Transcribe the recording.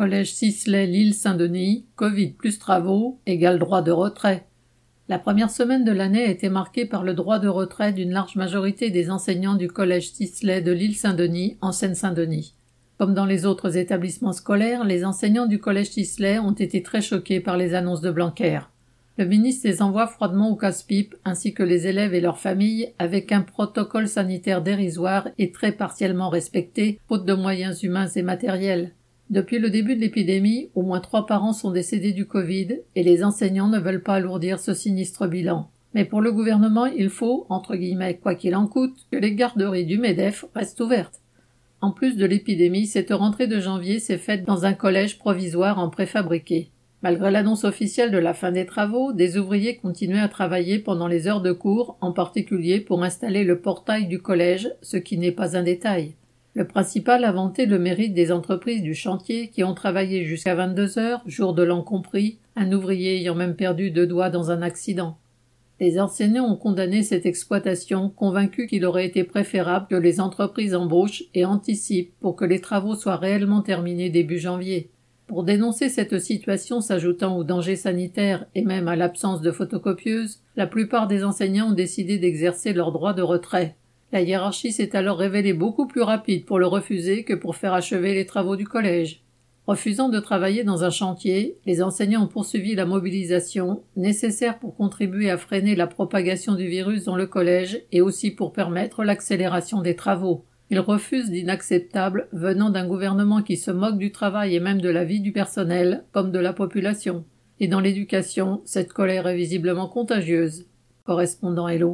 Collège Sisley, l'île Saint-Denis, Covid plus travaux égale droit de retrait. La première semaine de l'année a été marquée par le droit de retrait d'une large majorité des enseignants du Collège Sisley de l'île Saint-Denis en Seine-Saint-Denis. Comme dans les autres établissements scolaires, les enseignants du Collège Sisley ont été très choqués par les annonces de Blanquer. Le ministre les envoie froidement au casse-pipe, ainsi que les élèves et leurs familles, avec un protocole sanitaire dérisoire et très partiellement respecté, faute de moyens humains et matériels. Depuis le début de l'épidémie, au moins trois parents sont décédés du Covid et les enseignants ne veulent pas alourdir ce sinistre bilan. Mais pour le gouvernement, il faut, entre guillemets, quoi qu'il en coûte, que les garderies du MEDEF restent ouvertes. En plus de l'épidémie, cette rentrée de janvier s'est faite dans un collège provisoire en préfabriqué. Malgré l'annonce officielle de la fin des travaux, des ouvriers continuaient à travailler pendant les heures de cours, en particulier pour installer le portail du collège, ce qui n'est pas un détail. Le principal a vanté le mérite des entreprises du chantier qui ont travaillé jusqu'à 22 heures, jour de l'an compris, un ouvrier ayant même perdu deux doigts dans un accident. Les enseignants ont condamné cette exploitation, convaincus qu'il aurait été préférable que les entreprises embauchent et anticipent pour que les travaux soient réellement terminés début janvier. Pour dénoncer cette situation s'ajoutant aux dangers sanitaires et même à l'absence de photocopieuses, la plupart des enseignants ont décidé d'exercer leur droit de retrait. La hiérarchie s'est alors révélée beaucoup plus rapide pour le refuser que pour faire achever les travaux du collège. Refusant de travailler dans un chantier, les enseignants ont poursuivi la mobilisation, nécessaire pour contribuer à freiner la propagation du virus dans le collège et aussi pour permettre l'accélération des travaux. Ils refusent l'inacceptable venant d'un gouvernement qui se moque du travail et même de la vie du personnel, comme de la population. Et dans l'éducation, cette colère est visiblement contagieuse. Correspondant Hello.